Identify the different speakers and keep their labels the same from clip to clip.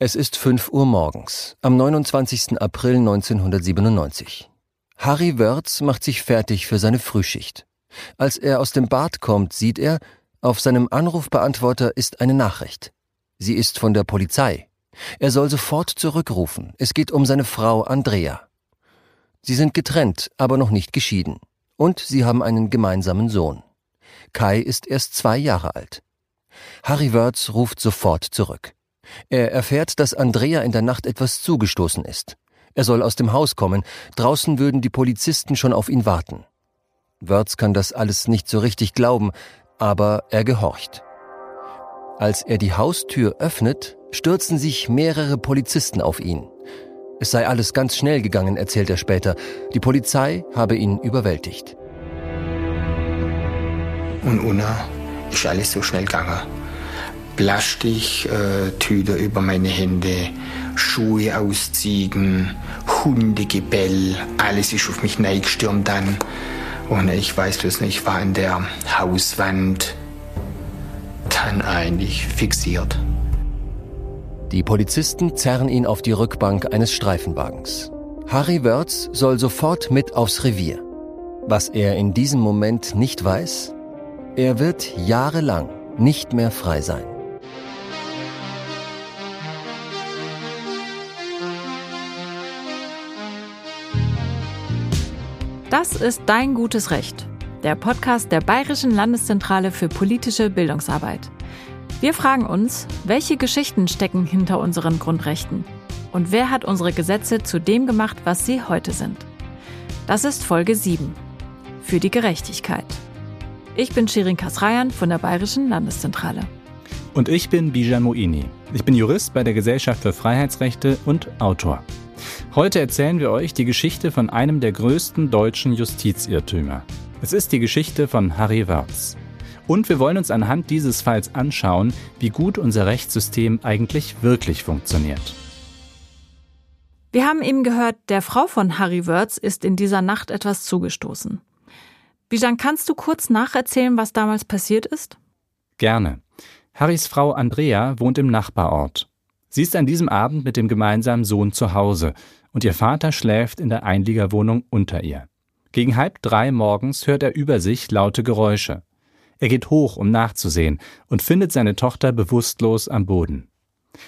Speaker 1: Es ist 5 Uhr morgens, am 29. April 1997. Harry Wörz macht sich fertig für seine Frühschicht. Als er aus dem Bad kommt, sieht er, auf seinem Anrufbeantworter ist eine Nachricht. Sie ist von der Polizei. Er soll sofort zurückrufen. Es geht um seine Frau Andrea. Sie sind getrennt, aber noch nicht geschieden. Und sie haben einen gemeinsamen Sohn. Kai ist erst zwei Jahre alt. Harry Wörz ruft sofort zurück. Er erfährt, dass Andrea in der Nacht etwas zugestoßen ist. Er soll aus dem Haus kommen, draußen würden die Polizisten schon auf ihn warten. Wörz kann das alles nicht so richtig glauben, aber er gehorcht. Als er die Haustür öffnet, stürzen sich mehrere Polizisten auf ihn. Es sei alles ganz schnell gegangen, erzählt er später. Die Polizei habe ihn überwältigt.
Speaker 2: Und Una ist alles so schnell gegangen. Plastiktüte äh, über meine Hände, Schuhe ausziehen, Hundegebell, alles ist auf mich neigestürmt dann. Und ich weiß bloß nicht, ich war an der Hauswand dann eigentlich fixiert.
Speaker 1: Die Polizisten zerren ihn auf die Rückbank eines Streifenwagens. Harry Wörz soll sofort mit aufs Revier. Was er in diesem Moment nicht weiß, er wird jahrelang nicht mehr frei sein.
Speaker 3: Das ist Dein gutes Recht, der Podcast der Bayerischen Landeszentrale für politische Bildungsarbeit. Wir fragen uns, welche Geschichten stecken hinter unseren Grundrechten und wer hat unsere Gesetze zu dem gemacht, was sie heute sind. Das ist Folge 7. Für die Gerechtigkeit. Ich bin Shirin Kasrayan von der Bayerischen Landeszentrale.
Speaker 4: Und ich bin Bijan Moini. Ich bin Jurist bei der Gesellschaft für Freiheitsrechte und Autor. Heute erzählen wir euch die Geschichte von einem der größten deutschen Justizirrtümer. Es ist die Geschichte von Harry Wörz. Und wir wollen uns anhand dieses Falls anschauen, wie gut unser Rechtssystem eigentlich wirklich funktioniert.
Speaker 3: Wir haben eben gehört, der Frau von Harry Wörz ist in dieser Nacht etwas zugestoßen. Bijan, kannst du kurz nacherzählen, was damals passiert ist?
Speaker 4: Gerne. Harrys Frau Andrea wohnt im Nachbarort. Sie ist an diesem Abend mit dem gemeinsamen Sohn zu Hause und ihr Vater schläft in der Einliegerwohnung unter ihr. Gegen halb drei morgens hört er über sich laute Geräusche. Er geht hoch, um nachzusehen, und findet seine Tochter bewusstlos am Boden.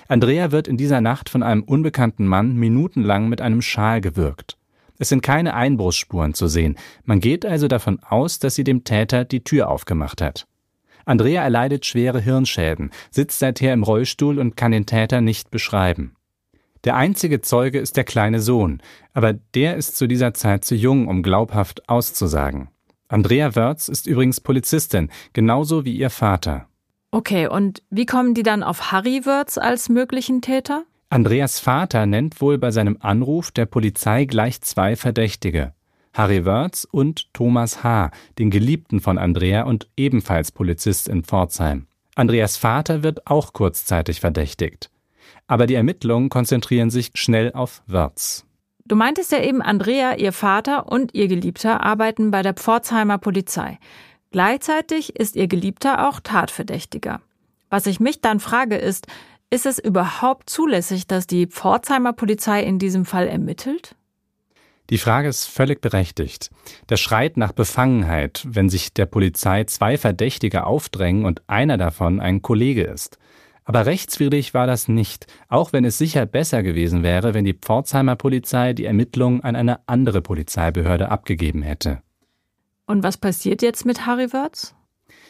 Speaker 4: Andrea wird in dieser Nacht von einem unbekannten Mann minutenlang mit einem Schal gewürgt. Es sind keine Einbruchsspuren zu sehen. Man geht also davon aus, dass sie dem Täter die Tür aufgemacht hat. Andrea erleidet schwere Hirnschäden, sitzt seither im Rollstuhl und kann den Täter nicht beschreiben. Der einzige Zeuge ist der kleine Sohn, aber der ist zu dieser Zeit zu jung, um glaubhaft auszusagen. Andrea Wörz ist übrigens Polizistin, genauso wie ihr Vater.
Speaker 3: Okay, und wie kommen die dann auf Harry Wörz als möglichen Täter?
Speaker 4: Andreas Vater nennt wohl bei seinem Anruf der Polizei gleich zwei Verdächtige. Harry Wörz und Thomas H., den Geliebten von Andrea und ebenfalls Polizist in Pforzheim. Andreas Vater wird auch kurzzeitig verdächtigt. Aber die Ermittlungen konzentrieren sich schnell auf Wörz.
Speaker 3: Du meintest ja eben, Andrea, ihr Vater und ihr Geliebter arbeiten bei der Pforzheimer Polizei. Gleichzeitig ist ihr Geliebter auch Tatverdächtiger. Was ich mich dann frage ist, ist es überhaupt zulässig, dass die Pforzheimer Polizei in diesem Fall ermittelt?
Speaker 4: Die Frage ist völlig berechtigt. Der schreit nach Befangenheit, wenn sich der Polizei zwei Verdächtige aufdrängen und einer davon ein Kollege ist. Aber rechtswidrig war das nicht, auch wenn es sicher besser gewesen wäre, wenn die Pforzheimer Polizei die Ermittlungen an eine andere Polizeibehörde abgegeben hätte.
Speaker 3: Und was passiert jetzt mit Harry Wörz?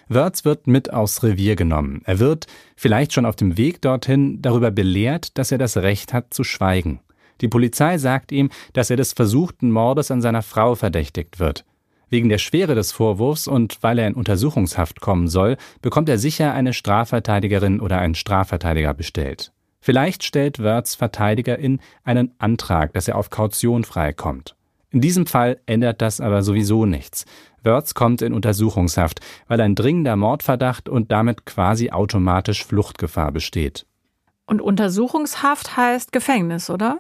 Speaker 4: Wörz wird mit aufs Revier genommen. Er wird, vielleicht schon auf dem Weg dorthin, darüber belehrt, dass er das Recht hat zu schweigen. Die Polizei sagt ihm, dass er des versuchten Mordes an seiner Frau verdächtigt wird. Wegen der Schwere des Vorwurfs und weil er in Untersuchungshaft kommen soll, bekommt er sicher eine Strafverteidigerin oder einen Strafverteidiger bestellt. Vielleicht stellt Wörths Verteidigerin einen Antrag, dass er auf Kaution freikommt. In diesem Fall ändert das aber sowieso nichts. Wörths kommt in Untersuchungshaft, weil ein dringender Mordverdacht und damit quasi automatisch Fluchtgefahr besteht.
Speaker 3: Und Untersuchungshaft heißt Gefängnis, oder?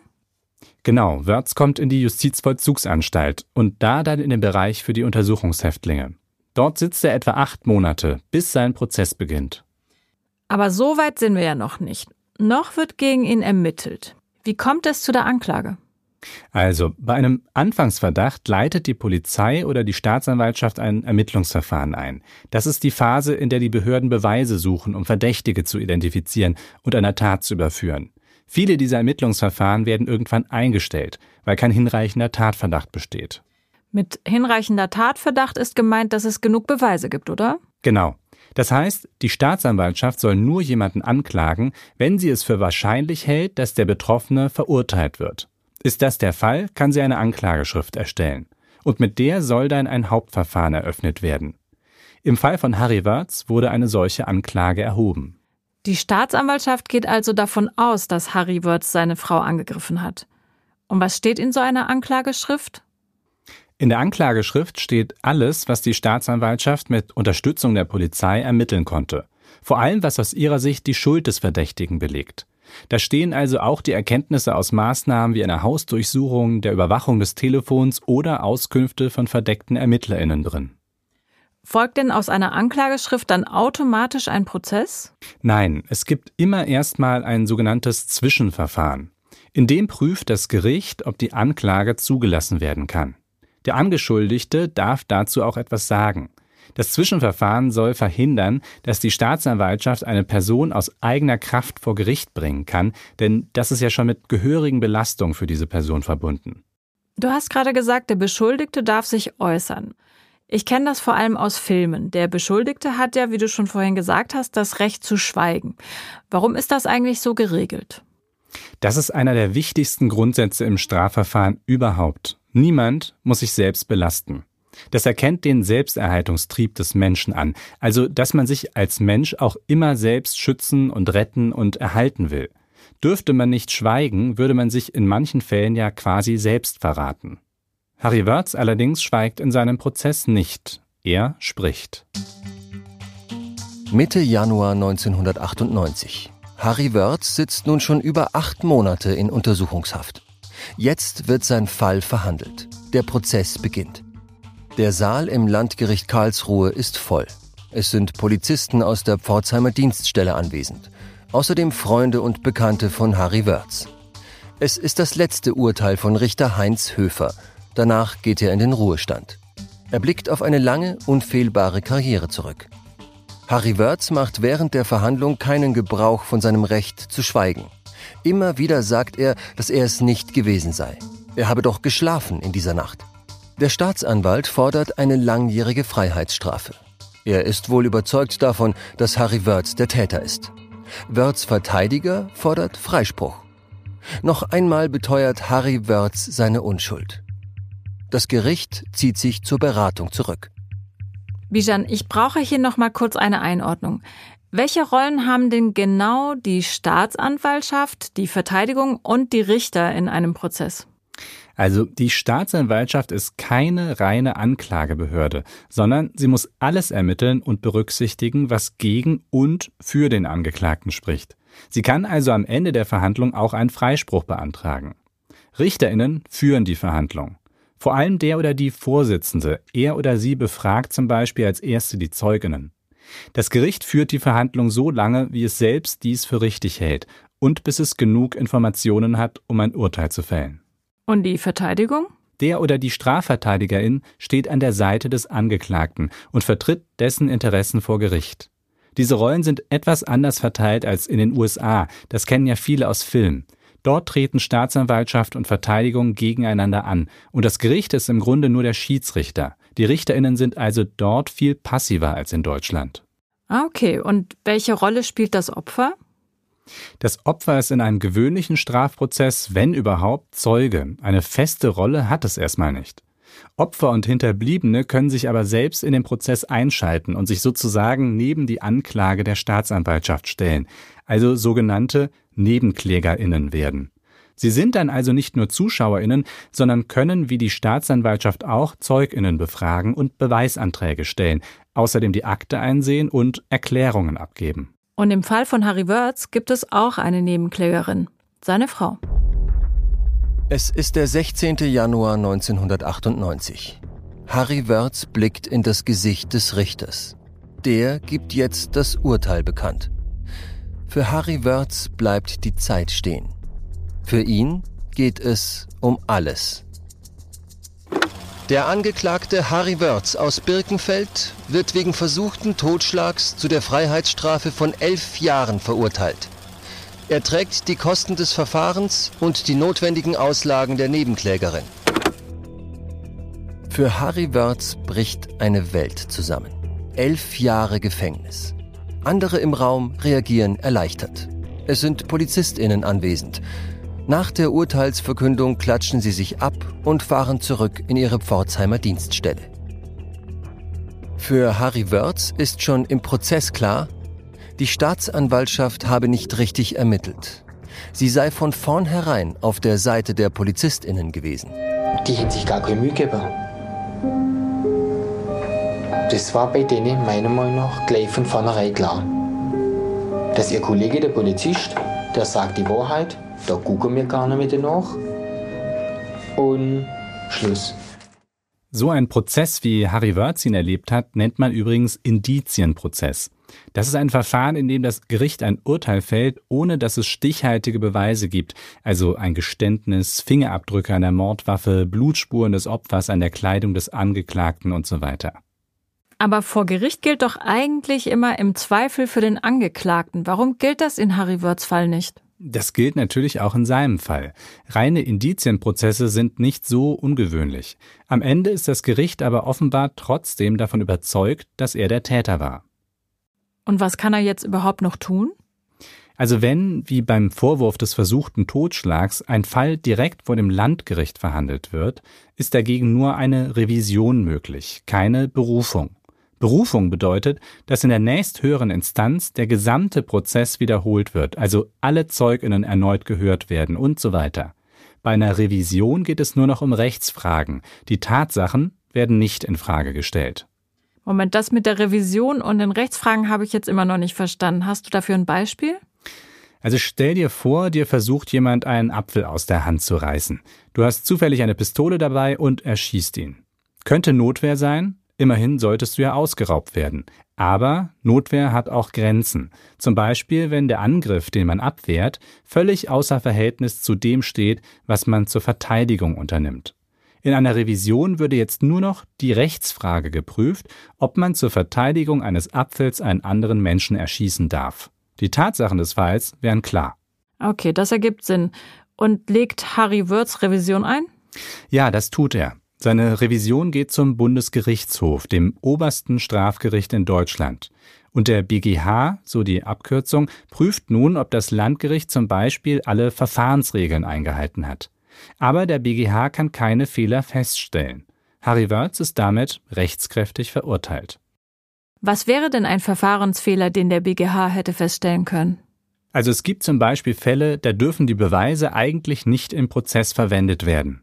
Speaker 4: Genau, Wörz kommt in die Justizvollzugsanstalt und da dann in den Bereich für die Untersuchungshäftlinge. Dort sitzt er etwa acht Monate, bis sein Prozess beginnt.
Speaker 3: Aber so weit sind wir ja noch nicht. Noch wird gegen ihn ermittelt. Wie kommt es zu der Anklage?
Speaker 4: Also, bei einem Anfangsverdacht leitet die Polizei oder die Staatsanwaltschaft ein Ermittlungsverfahren ein. Das ist die Phase, in der die Behörden Beweise suchen, um Verdächtige zu identifizieren und einer Tat zu überführen. Viele dieser Ermittlungsverfahren werden irgendwann eingestellt, weil kein hinreichender Tatverdacht besteht.
Speaker 3: Mit hinreichender Tatverdacht ist gemeint, dass es genug Beweise gibt, oder?
Speaker 4: Genau. Das heißt, die Staatsanwaltschaft soll nur jemanden anklagen, wenn sie es für wahrscheinlich hält, dass der Betroffene verurteilt wird. Ist das der Fall, kann sie eine Anklageschrift erstellen. Und mit der soll dann ein Hauptverfahren eröffnet werden. Im Fall von Harry Wirtz wurde eine solche Anklage erhoben.
Speaker 3: Die Staatsanwaltschaft geht also davon aus, dass Harry Wirtz seine Frau angegriffen hat. Und was steht in so einer Anklageschrift?
Speaker 4: In der Anklageschrift steht alles, was die Staatsanwaltschaft mit Unterstützung der Polizei ermitteln konnte. Vor allem, was aus ihrer Sicht die Schuld des Verdächtigen belegt. Da stehen also auch die Erkenntnisse aus Maßnahmen wie einer Hausdurchsuchung, der Überwachung des Telefons oder Auskünfte von verdeckten Ermittlerinnen drin.
Speaker 3: Folgt denn aus einer Anklageschrift dann automatisch ein Prozess?
Speaker 4: Nein, es gibt immer erstmal ein sogenanntes Zwischenverfahren. In dem prüft das Gericht, ob die Anklage zugelassen werden kann. Der Angeschuldigte darf dazu auch etwas sagen. Das Zwischenverfahren soll verhindern, dass die Staatsanwaltschaft eine Person aus eigener Kraft vor Gericht bringen kann, denn das ist ja schon mit gehörigen Belastungen für diese Person verbunden.
Speaker 3: Du hast gerade gesagt, der Beschuldigte darf sich äußern. Ich kenne das vor allem aus Filmen. Der Beschuldigte hat ja, wie du schon vorhin gesagt hast, das Recht zu schweigen. Warum ist das eigentlich so geregelt?
Speaker 4: Das ist einer der wichtigsten Grundsätze im Strafverfahren überhaupt. Niemand muss sich selbst belasten. Das erkennt den Selbsterhaltungstrieb des Menschen an, also dass man sich als Mensch auch immer selbst schützen und retten und erhalten will. Dürfte man nicht schweigen, würde man sich in manchen Fällen ja quasi selbst verraten. Harry Wörz allerdings schweigt in seinem Prozess nicht. Er spricht.
Speaker 1: Mitte Januar 1998. Harry Wörz sitzt nun schon über acht Monate in Untersuchungshaft. Jetzt wird sein Fall verhandelt. Der Prozess beginnt. Der Saal im Landgericht Karlsruhe ist voll. Es sind Polizisten aus der Pforzheimer Dienststelle anwesend. Außerdem Freunde und Bekannte von Harry Wörz. Es ist das letzte Urteil von Richter Heinz Höfer. Danach geht er in den Ruhestand. Er blickt auf eine lange, unfehlbare Karriere zurück. Harry Wörz macht während der Verhandlung keinen Gebrauch von seinem Recht zu schweigen. Immer wieder sagt er, dass er es nicht gewesen sei. Er habe doch geschlafen in dieser Nacht. Der Staatsanwalt fordert eine langjährige Freiheitsstrafe. Er ist wohl überzeugt davon, dass Harry Wörz der Täter ist. Wörz Verteidiger fordert Freispruch. Noch einmal beteuert Harry Wörz seine Unschuld. Das Gericht zieht sich zur Beratung zurück.
Speaker 3: Bijan, ich brauche hier noch mal kurz eine Einordnung. Welche Rollen haben denn genau die Staatsanwaltschaft, die Verteidigung und die Richter in einem Prozess?
Speaker 4: Also die Staatsanwaltschaft ist keine reine Anklagebehörde, sondern sie muss alles ermitteln und berücksichtigen, was gegen und für den Angeklagten spricht. Sie kann also am Ende der Verhandlung auch einen Freispruch beantragen. Richterinnen führen die Verhandlung. Vor allem der oder die Vorsitzende, er oder sie befragt zum Beispiel als erste die Zeuginnen. Das Gericht führt die Verhandlung so lange, wie es selbst dies für richtig hält und bis es genug Informationen hat, um ein Urteil zu fällen.
Speaker 3: Und die Verteidigung?
Speaker 4: Der oder die Strafverteidigerin steht an der Seite des Angeklagten und vertritt dessen Interessen vor Gericht. Diese Rollen sind etwas anders verteilt als in den USA, das kennen ja viele aus Filmen. Dort treten Staatsanwaltschaft und Verteidigung gegeneinander an, und das Gericht ist im Grunde nur der Schiedsrichter. Die Richterinnen sind also dort viel passiver als in Deutschland.
Speaker 3: Ah, okay. Und welche Rolle spielt das Opfer?
Speaker 4: Das Opfer ist in einem gewöhnlichen Strafprozess, wenn überhaupt, Zeuge. Eine feste Rolle hat es erstmal nicht. Opfer und Hinterbliebene können sich aber selbst in den Prozess einschalten und sich sozusagen neben die Anklage der Staatsanwaltschaft stellen, also sogenannte Nebenklägerinnen werden. Sie sind dann also nicht nur Zuschauerinnen, sondern können wie die Staatsanwaltschaft auch Zeuginnen befragen und Beweisanträge stellen, außerdem die Akte einsehen und Erklärungen abgeben.
Speaker 3: Und im Fall von Harry Wörz gibt es auch eine Nebenklägerin, seine Frau.
Speaker 1: Es ist der 16. Januar 1998. Harry Wörz blickt in das Gesicht des Richters. Der gibt jetzt das Urteil bekannt. Für Harry Wörz bleibt die Zeit stehen. Für ihn geht es um alles. Der Angeklagte Harry Wörz aus Birkenfeld wird wegen versuchten Totschlags zu der Freiheitsstrafe von elf Jahren verurteilt. Er trägt die Kosten des Verfahrens und die notwendigen Auslagen der Nebenklägerin. Für Harry Wörz bricht eine Welt zusammen. Elf Jahre Gefängnis. Andere im Raum reagieren erleichtert. Es sind PolizistInnen anwesend. Nach der Urteilsverkündung klatschen sie sich ab und fahren zurück in ihre Pforzheimer Dienststelle. Für Harry Wörz ist schon im Prozess klar, die Staatsanwaltschaft habe nicht richtig ermittelt. Sie sei von vornherein auf der Seite der PolizistInnen gewesen.
Speaker 2: Die hätten sich gar keine Mühe gegeben. Das war bei denen meiner Meinung nach gleich von vornherein klar. Dass ihr Kollege, der Polizist, der sagt die Wahrheit, da gucken wir gar nicht mehr nach. Und Schluss.
Speaker 4: So ein Prozess, wie Harry Wörz ihn erlebt hat, nennt man übrigens Indizienprozess. Das ist ein Verfahren, in dem das Gericht ein Urteil fällt, ohne dass es stichhaltige Beweise gibt, also ein Geständnis, Fingerabdrücke an der Mordwaffe, Blutspuren des Opfers an der Kleidung des Angeklagten und so weiter.
Speaker 3: Aber vor Gericht gilt doch eigentlich immer im Zweifel für den Angeklagten. Warum gilt das in Harry Wörths Fall nicht?
Speaker 4: Das gilt natürlich auch in seinem Fall. Reine Indizienprozesse sind nicht so ungewöhnlich. Am Ende ist das Gericht aber offenbar trotzdem davon überzeugt, dass er der Täter war.
Speaker 3: Und was kann er jetzt überhaupt noch tun?
Speaker 4: Also wenn, wie beim Vorwurf des versuchten Totschlags, ein Fall direkt vor dem Landgericht verhandelt wird, ist dagegen nur eine Revision möglich, keine Berufung. Berufung bedeutet, dass in der nächsthöheren Instanz der gesamte Prozess wiederholt wird, also alle Zeuginnen erneut gehört werden und so weiter. Bei einer Revision geht es nur noch um Rechtsfragen. Die Tatsachen werden nicht in Frage gestellt.
Speaker 3: Moment, das mit der Revision und den Rechtsfragen habe ich jetzt immer noch nicht verstanden. Hast du dafür ein Beispiel?
Speaker 4: Also stell dir vor, dir versucht jemand einen Apfel aus der Hand zu reißen. Du hast zufällig eine Pistole dabei und erschießt ihn. Könnte Notwehr sein, Immerhin solltest du ja ausgeraubt werden. Aber Notwehr hat auch Grenzen. Zum Beispiel, wenn der Angriff, den man abwehrt, völlig außer Verhältnis zu dem steht, was man zur Verteidigung unternimmt. In einer Revision würde jetzt nur noch die Rechtsfrage geprüft, ob man zur Verteidigung eines Apfels einen anderen Menschen erschießen darf. Die Tatsachen des Falls wären klar.
Speaker 3: Okay, das ergibt Sinn. Und legt Harry Würz Revision ein?
Speaker 4: Ja, das tut er. Seine Revision geht zum Bundesgerichtshof, dem obersten Strafgericht in Deutschland. Und der BGH, so die Abkürzung, prüft nun, ob das Landgericht zum Beispiel alle Verfahrensregeln eingehalten hat. Aber der BGH kann keine Fehler feststellen. Harry Wörz ist damit rechtskräftig verurteilt.
Speaker 3: Was wäre denn ein Verfahrensfehler, den der BGH hätte feststellen können?
Speaker 4: Also es gibt zum Beispiel Fälle, da dürfen die Beweise eigentlich nicht im Prozess verwendet werden.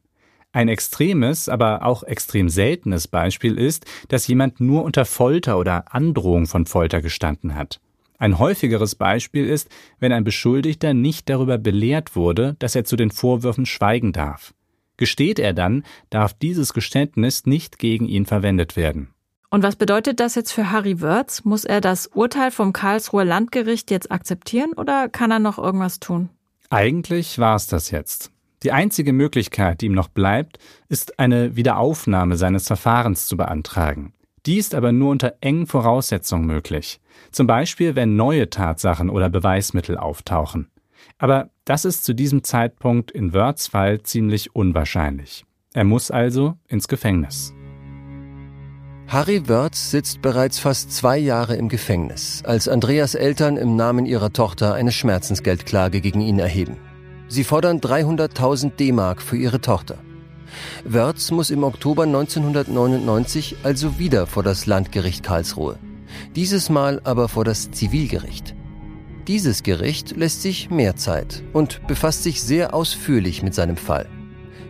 Speaker 4: Ein extremes, aber auch extrem seltenes Beispiel ist, dass jemand nur unter Folter oder Androhung von Folter gestanden hat. Ein häufigeres Beispiel ist, wenn ein Beschuldigter nicht darüber belehrt wurde, dass er zu den Vorwürfen schweigen darf. Gesteht er dann, darf dieses Geständnis nicht gegen ihn verwendet werden.
Speaker 3: Und was bedeutet das jetzt für Harry Wörz? Muss er das Urteil vom Karlsruher Landgericht jetzt akzeptieren oder kann er noch irgendwas tun?
Speaker 4: Eigentlich war es das jetzt. Die einzige Möglichkeit, die ihm noch bleibt, ist eine Wiederaufnahme seines Verfahrens zu beantragen. Die ist aber nur unter engen Voraussetzungen möglich. Zum Beispiel, wenn neue Tatsachen oder Beweismittel auftauchen. Aber das ist zu diesem Zeitpunkt in Wörths Fall ziemlich unwahrscheinlich. Er muss also ins Gefängnis.
Speaker 1: Harry Wörth sitzt bereits fast zwei Jahre im Gefängnis, als Andreas Eltern im Namen ihrer Tochter eine Schmerzensgeldklage gegen ihn erheben. Sie fordern 300.000 D-Mark für ihre Tochter. Wörz muss im Oktober 1999 also wieder vor das Landgericht Karlsruhe. Dieses Mal aber vor das Zivilgericht. Dieses Gericht lässt sich mehr Zeit und befasst sich sehr ausführlich mit seinem Fall.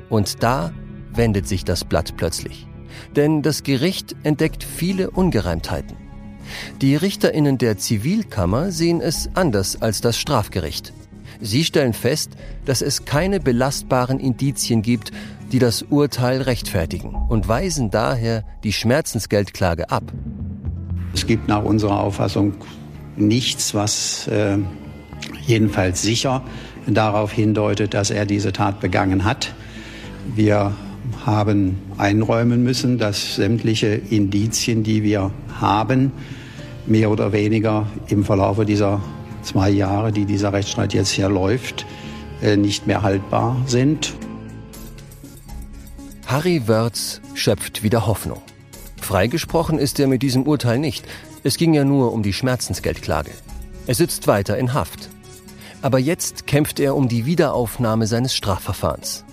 Speaker 1: Und da wendet sich das Blatt plötzlich. Denn das Gericht entdeckt viele Ungereimtheiten. Die Richterinnen der Zivilkammer sehen es anders als das Strafgericht. Sie stellen fest, dass es keine belastbaren Indizien gibt, die das Urteil rechtfertigen und weisen daher die Schmerzensgeldklage ab.
Speaker 5: Es gibt nach unserer Auffassung nichts, was äh, jedenfalls sicher darauf hindeutet, dass er diese Tat begangen hat. Wir haben einräumen müssen, dass sämtliche Indizien, die wir haben, mehr oder weniger im Verlauf dieser zwei Jahre, die dieser Rechtsstreit jetzt hier läuft, äh, nicht mehr haltbar sind.
Speaker 1: Harry Wörz schöpft wieder Hoffnung. Freigesprochen ist er mit diesem Urteil nicht. Es ging ja nur um die Schmerzensgeldklage. Er sitzt weiter in Haft. Aber jetzt kämpft er um die Wiederaufnahme seines Strafverfahrens.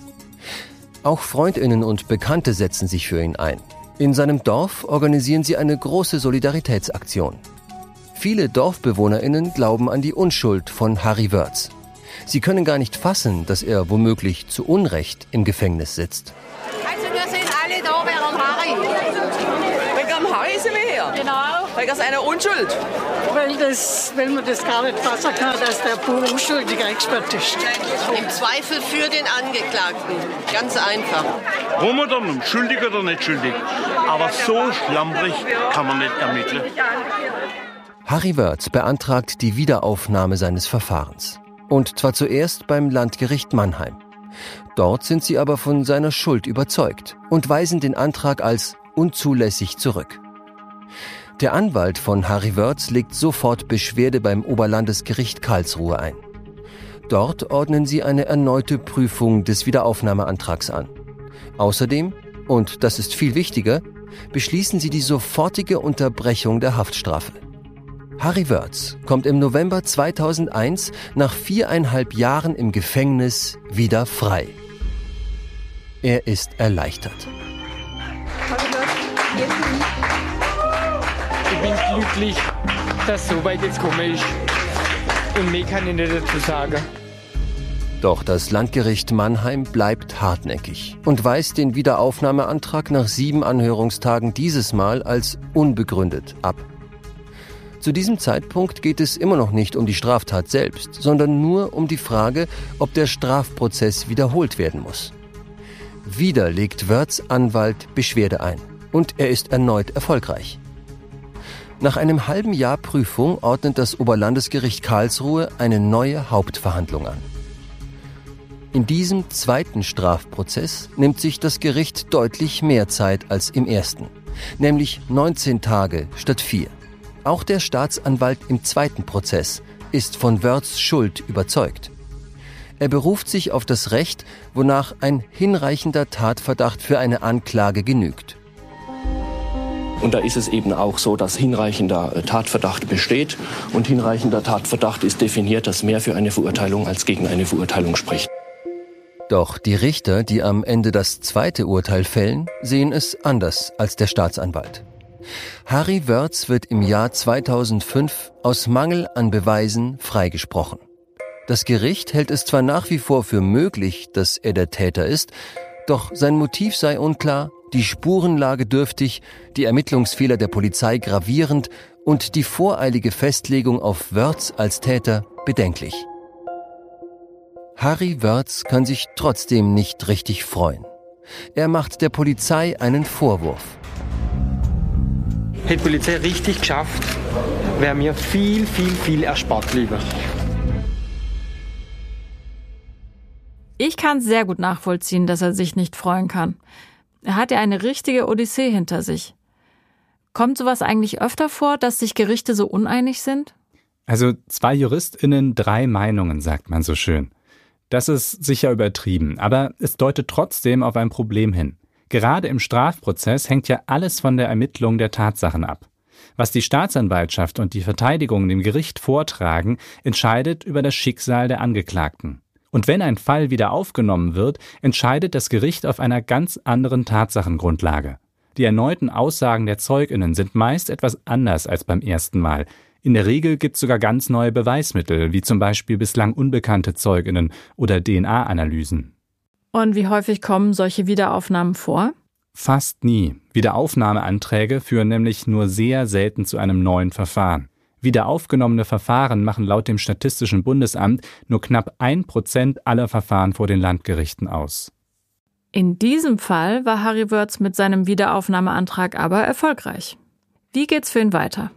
Speaker 1: Auch Freundinnen und Bekannte setzen sich für ihn ein. In seinem Dorf organisieren sie eine große Solidaritätsaktion. Viele Dorfbewohnerinnen glauben an die Unschuld von Harry Wörz. Sie können gar nicht fassen, dass er womöglich zu Unrecht im Gefängnis sitzt.
Speaker 6: Also wir sind alle da wegen Harry.
Speaker 7: Dem Harry sind wir her.
Speaker 6: Genau.
Speaker 7: Wegen seiner Unschuld.
Speaker 8: Weil, das, weil man das gar nicht fassen kann, dass der pur unschuldig eingesperrt ist.
Speaker 6: Im Zweifel für den Angeklagten. Ganz einfach.
Speaker 9: Ramadan, schuldig oder nicht schuldig. Aber so schlamprig kann man nicht ermitteln.
Speaker 1: Harry Wörth beantragt die Wiederaufnahme seines Verfahrens. Und zwar zuerst beim Landgericht Mannheim. Dort sind sie aber von seiner Schuld überzeugt und weisen den Antrag als unzulässig zurück. Der Anwalt von Harry Wörz legt sofort Beschwerde beim Oberlandesgericht Karlsruhe ein. Dort ordnen sie eine erneute Prüfung des Wiederaufnahmeantrags an. Außerdem, und das ist viel wichtiger, beschließen sie die sofortige Unterbrechung der Haftstrafe. Harry Wörz kommt im November 2001 nach viereinhalb Jahren im Gefängnis wieder frei. Er ist erleichtert.
Speaker 10: Glücklich, dass so weit jetzt gekommen ist. Und mehr kann ich nicht dazu sagen.
Speaker 1: Doch das Landgericht Mannheim bleibt hartnäckig und weist den Wiederaufnahmeantrag nach sieben Anhörungstagen dieses Mal als unbegründet ab. Zu diesem Zeitpunkt geht es immer noch nicht um die Straftat selbst, sondern nur um die Frage, ob der Strafprozess wiederholt werden muss. Wieder legt Wörths Anwalt Beschwerde ein und er ist erneut erfolgreich. Nach einem halben Jahr Prüfung ordnet das Oberlandesgericht Karlsruhe eine neue Hauptverhandlung an. In diesem zweiten Strafprozess nimmt sich das Gericht deutlich mehr Zeit als im ersten, nämlich 19 Tage statt vier. Auch der Staatsanwalt im zweiten Prozess ist von Wörths Schuld überzeugt. Er beruft sich auf das Recht, wonach ein hinreichender Tatverdacht für eine Anklage genügt.
Speaker 11: Und da ist es eben auch so, dass hinreichender äh, Tatverdacht besteht. Und hinreichender Tatverdacht ist definiert, dass mehr für eine Verurteilung als gegen eine Verurteilung spricht.
Speaker 1: Doch die Richter, die am Ende das zweite Urteil fällen, sehen es anders als der Staatsanwalt. Harry Wörz wird im Jahr 2005 aus Mangel an Beweisen freigesprochen. Das Gericht hält es zwar nach wie vor für möglich, dass er der Täter ist, doch sein Motiv sei unklar, die Spurenlage dürftig, die Ermittlungsfehler der Polizei gravierend und die voreilige Festlegung auf Wörz als Täter bedenklich. Harry Wörz kann sich trotzdem nicht richtig freuen. Er macht der Polizei einen Vorwurf.
Speaker 10: Hätte die Polizei richtig geschafft, wäre mir viel, viel, viel erspart lieber.
Speaker 3: Ich kann sehr gut nachvollziehen, dass er sich nicht freuen kann. Er hat ja eine richtige Odyssee hinter sich. Kommt sowas eigentlich öfter vor, dass sich Gerichte so uneinig sind?
Speaker 4: Also zwei JuristInnen, drei Meinungen, sagt man so schön. Das ist sicher übertrieben, aber es deutet trotzdem auf ein Problem hin. Gerade im Strafprozess hängt ja alles von der Ermittlung der Tatsachen ab. Was die Staatsanwaltschaft und die Verteidigung dem Gericht vortragen, entscheidet über das Schicksal der Angeklagten. Und wenn ein Fall wieder aufgenommen wird, entscheidet das Gericht auf einer ganz anderen Tatsachengrundlage. Die erneuten Aussagen der Zeuginnen sind meist etwas anders als beim ersten Mal. In der Regel gibt es sogar ganz neue Beweismittel, wie zum Beispiel bislang unbekannte Zeuginnen oder DNA-Analysen.
Speaker 3: Und wie häufig kommen solche Wiederaufnahmen vor?
Speaker 4: Fast nie. Wiederaufnahmeanträge führen nämlich nur sehr selten zu einem neuen Verfahren. Wiederaufgenommene Verfahren machen laut dem Statistischen Bundesamt nur knapp ein Prozent aller Verfahren vor den Landgerichten aus.
Speaker 3: In diesem Fall war Harry Wörz mit seinem Wiederaufnahmeantrag aber erfolgreich. Wie geht's für ihn weiter?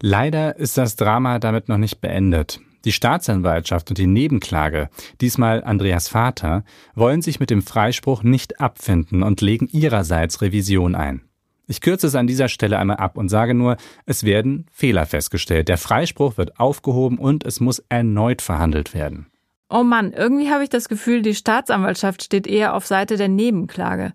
Speaker 4: Leider ist das Drama damit noch nicht beendet. Die Staatsanwaltschaft und die Nebenklage, diesmal Andreas Vater, wollen sich mit dem Freispruch nicht abfinden und legen ihrerseits Revision ein. Ich kürze es an dieser Stelle einmal ab und sage nur, es werden Fehler festgestellt. Der Freispruch wird aufgehoben und es muss erneut verhandelt werden.
Speaker 3: Oh Mann, irgendwie habe ich das Gefühl, die Staatsanwaltschaft steht eher auf Seite der Nebenklage.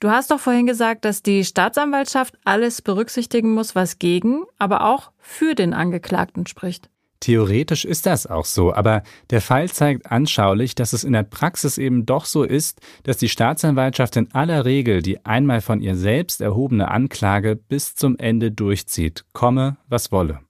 Speaker 3: Du hast doch vorhin gesagt, dass die Staatsanwaltschaft alles berücksichtigen muss, was gegen, aber auch für den Angeklagten spricht.
Speaker 4: Theoretisch ist das auch so, aber der Fall zeigt anschaulich, dass es in der Praxis eben doch so ist, dass die Staatsanwaltschaft in aller Regel die einmal von ihr selbst erhobene Anklage bis zum Ende durchzieht, komme, was wolle.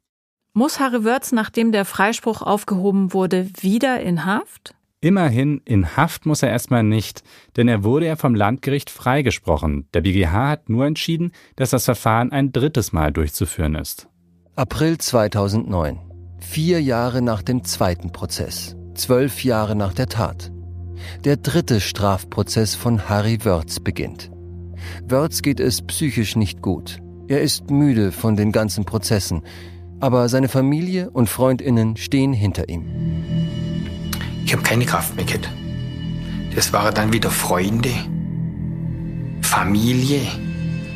Speaker 3: Muss Harry Wörz, nachdem der Freispruch aufgehoben wurde, wieder in Haft?
Speaker 4: Immerhin, in Haft muss er erstmal nicht, denn er wurde ja vom Landgericht freigesprochen. Der BGH hat nur entschieden, dass das Verfahren ein drittes Mal durchzuführen ist.
Speaker 1: April 2009. Vier Jahre nach dem zweiten Prozess, zwölf Jahre nach der Tat. Der dritte Strafprozess von Harry Wörz beginnt. Wörz geht es psychisch nicht gut. Er ist müde von den ganzen Prozessen, aber seine Familie und Freundinnen stehen hinter ihm.
Speaker 2: Ich habe keine Kraft mehr gehabt. Das waren dann wieder Freunde, Familie,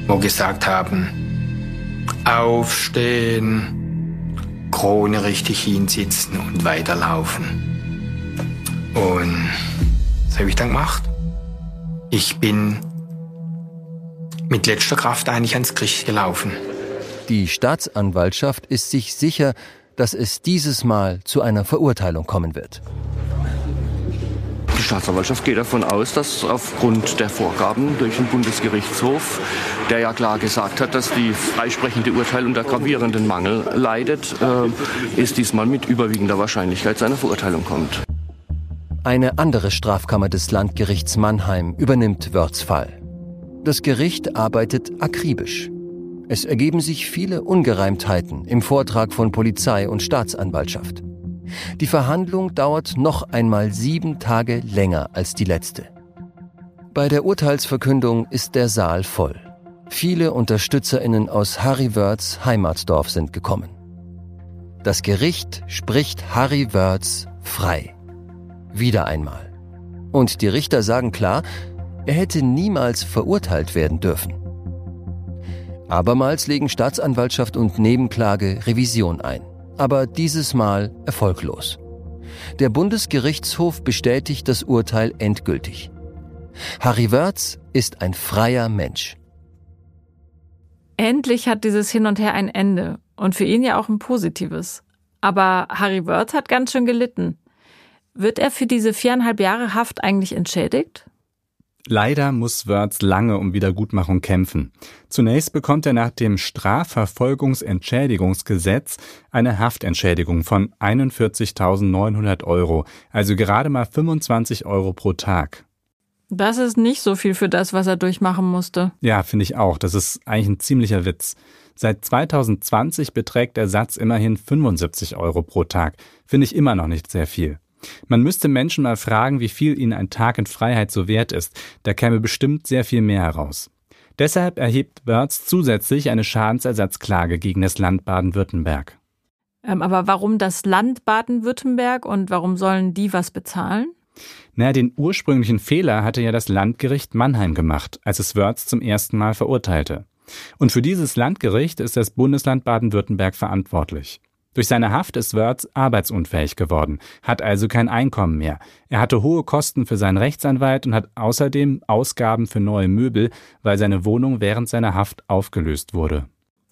Speaker 2: wo gesagt haben, aufstehen, Krone richtig hinsitzen und weiterlaufen. Und was habe ich dann gemacht? Ich bin mit letzter Kraft eigentlich ans Gericht gelaufen.
Speaker 1: Die Staatsanwaltschaft ist sich sicher, dass es dieses Mal zu einer Verurteilung kommen wird.
Speaker 11: Die Staatsanwaltschaft geht davon aus, dass aufgrund der Vorgaben durch den Bundesgerichtshof, der ja klar gesagt hat, dass die freisprechende Urteil unter gravierenden Mangel leidet, äh, es diesmal mit überwiegender Wahrscheinlichkeit zu einer Verurteilung kommt.
Speaker 1: Eine andere Strafkammer des Landgerichts Mannheim übernimmt Wörths Fall. Das Gericht arbeitet akribisch. Es ergeben sich viele Ungereimtheiten im Vortrag von Polizei und Staatsanwaltschaft. Die Verhandlung dauert noch einmal sieben Tage länger als die letzte. Bei der Urteilsverkündung ist der Saal voll. Viele UnterstützerInnen aus Harry Wörths Heimatdorf sind gekommen. Das Gericht spricht Harry Wörths frei. Wieder einmal. Und die Richter sagen klar, er hätte niemals verurteilt werden dürfen. Abermals legen Staatsanwaltschaft und Nebenklage Revision ein aber dieses Mal erfolglos. Der Bundesgerichtshof bestätigt das Urteil endgültig. Harry Wörz ist ein freier Mensch.
Speaker 3: Endlich hat dieses Hin und Her ein Ende und für ihn ja auch ein positives. Aber Harry Wörth hat ganz schön gelitten. Wird er für diese viereinhalb Jahre Haft eigentlich entschädigt?
Speaker 4: Leider muss Wörth lange um Wiedergutmachung kämpfen. Zunächst bekommt er nach dem Strafverfolgungsentschädigungsgesetz eine Haftentschädigung von 41.900 Euro, also gerade mal 25 Euro pro Tag.
Speaker 3: Das ist nicht so viel für das, was er durchmachen musste.
Speaker 4: Ja, finde ich auch. Das ist eigentlich ein ziemlicher Witz. Seit 2020 beträgt der Satz immerhin 75 Euro pro Tag. Finde ich immer noch nicht sehr viel. Man müsste Menschen mal fragen, wie viel ihnen ein Tag in Freiheit so wert ist. Da käme bestimmt sehr viel mehr heraus. Deshalb erhebt Wörz zusätzlich eine Schadensersatzklage gegen das Land Baden-Württemberg.
Speaker 3: Ähm, aber warum das Land Baden-Württemberg und warum sollen die was bezahlen?
Speaker 4: Naja, den ursprünglichen Fehler hatte ja das Landgericht Mannheim gemacht, als es Wörz zum ersten Mal verurteilte. Und für dieses Landgericht ist das Bundesland Baden-Württemberg verantwortlich. Durch seine Haft ist Wörth arbeitsunfähig geworden, hat also kein Einkommen mehr. Er hatte hohe Kosten für seinen Rechtsanwalt und hat außerdem Ausgaben für neue Möbel, weil seine Wohnung während seiner Haft aufgelöst wurde.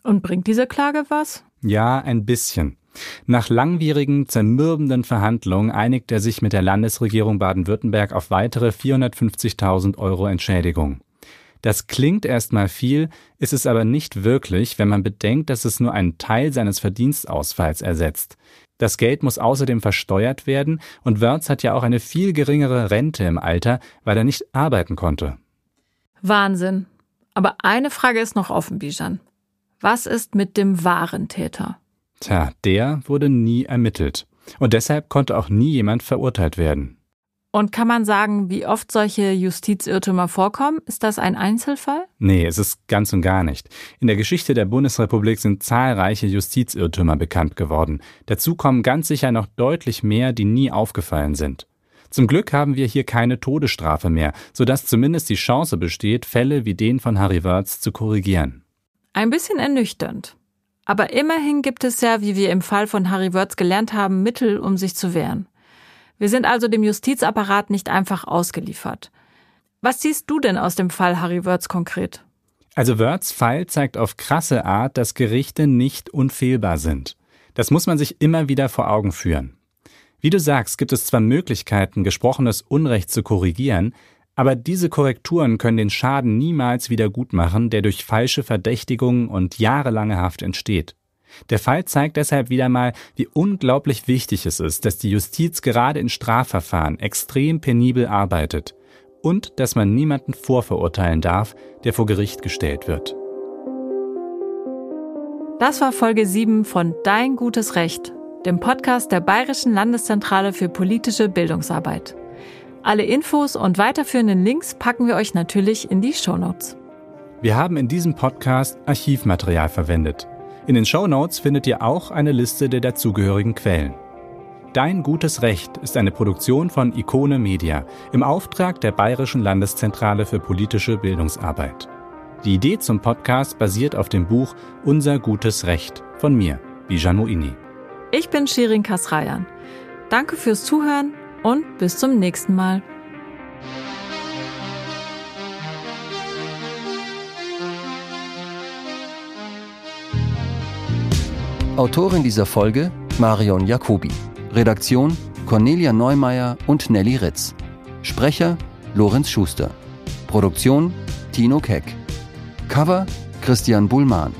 Speaker 3: Und bringt diese Klage was?
Speaker 4: Ja, ein bisschen. Nach langwierigen, zermürbenden Verhandlungen einigt er sich mit der Landesregierung Baden-Württemberg auf weitere 450.000 Euro Entschädigung. Das klingt erstmal viel, ist es aber nicht wirklich, wenn man bedenkt, dass es nur einen Teil seines Verdienstausfalls ersetzt. Das Geld muss außerdem versteuert werden und Wörz hat ja auch eine viel geringere Rente im Alter, weil er nicht arbeiten konnte.
Speaker 3: Wahnsinn. Aber eine Frage ist noch offen, Bijan. Was ist mit dem wahren Täter?
Speaker 4: Tja, der wurde nie ermittelt. Und deshalb konnte auch nie jemand verurteilt werden.
Speaker 3: Und kann man sagen, wie oft solche Justizirrtümer vorkommen? Ist das ein Einzelfall?
Speaker 4: Nee, es ist ganz und gar nicht. In der Geschichte der Bundesrepublik sind zahlreiche Justizirrtümer bekannt geworden. Dazu kommen ganz sicher noch deutlich mehr, die nie aufgefallen sind. Zum Glück haben wir hier keine Todesstrafe mehr, sodass zumindest die Chance besteht, Fälle wie den von Harry Wörz zu korrigieren.
Speaker 3: Ein bisschen ernüchternd. Aber immerhin gibt es ja, wie wir im Fall von Harry Wörz gelernt haben, Mittel, um sich zu wehren. Wir sind also dem Justizapparat nicht einfach ausgeliefert. Was siehst du denn aus dem Fall Harry Wörz konkret?
Speaker 4: Also Wörths Fall zeigt auf krasse Art, dass Gerichte nicht unfehlbar sind. Das muss man sich immer wieder vor Augen führen. Wie du sagst, gibt es zwar Möglichkeiten, gesprochenes Unrecht zu korrigieren, aber diese Korrekturen können den Schaden niemals wieder gutmachen, der durch falsche Verdächtigungen und jahrelange Haft entsteht. Der Fall zeigt deshalb wieder mal, wie unglaublich wichtig es ist, dass die Justiz gerade in Strafverfahren extrem penibel arbeitet und dass man niemanden vorverurteilen darf, der vor Gericht gestellt wird.
Speaker 3: Das war Folge 7 von Dein gutes Recht, dem Podcast der Bayerischen Landeszentrale für politische Bildungsarbeit. Alle Infos und weiterführenden Links packen wir euch natürlich in die Shownotes.
Speaker 4: Wir haben in diesem Podcast Archivmaterial verwendet. In den Show Notes findet ihr auch eine Liste der dazugehörigen Quellen. Dein gutes Recht ist eine Produktion von Ikone Media im Auftrag der Bayerischen Landeszentrale für politische Bildungsarbeit. Die Idee zum Podcast basiert auf dem Buch Unser gutes Recht von mir, Bijan Moini.
Speaker 3: Ich bin Shirin Kasrayan. Danke fürs Zuhören und bis zum nächsten Mal.
Speaker 1: Autorin dieser Folge Marion Jacobi. Redaktion Cornelia Neumeier und Nelly Ritz. Sprecher Lorenz Schuster. Produktion Tino Keck. Cover Christian Bullmann.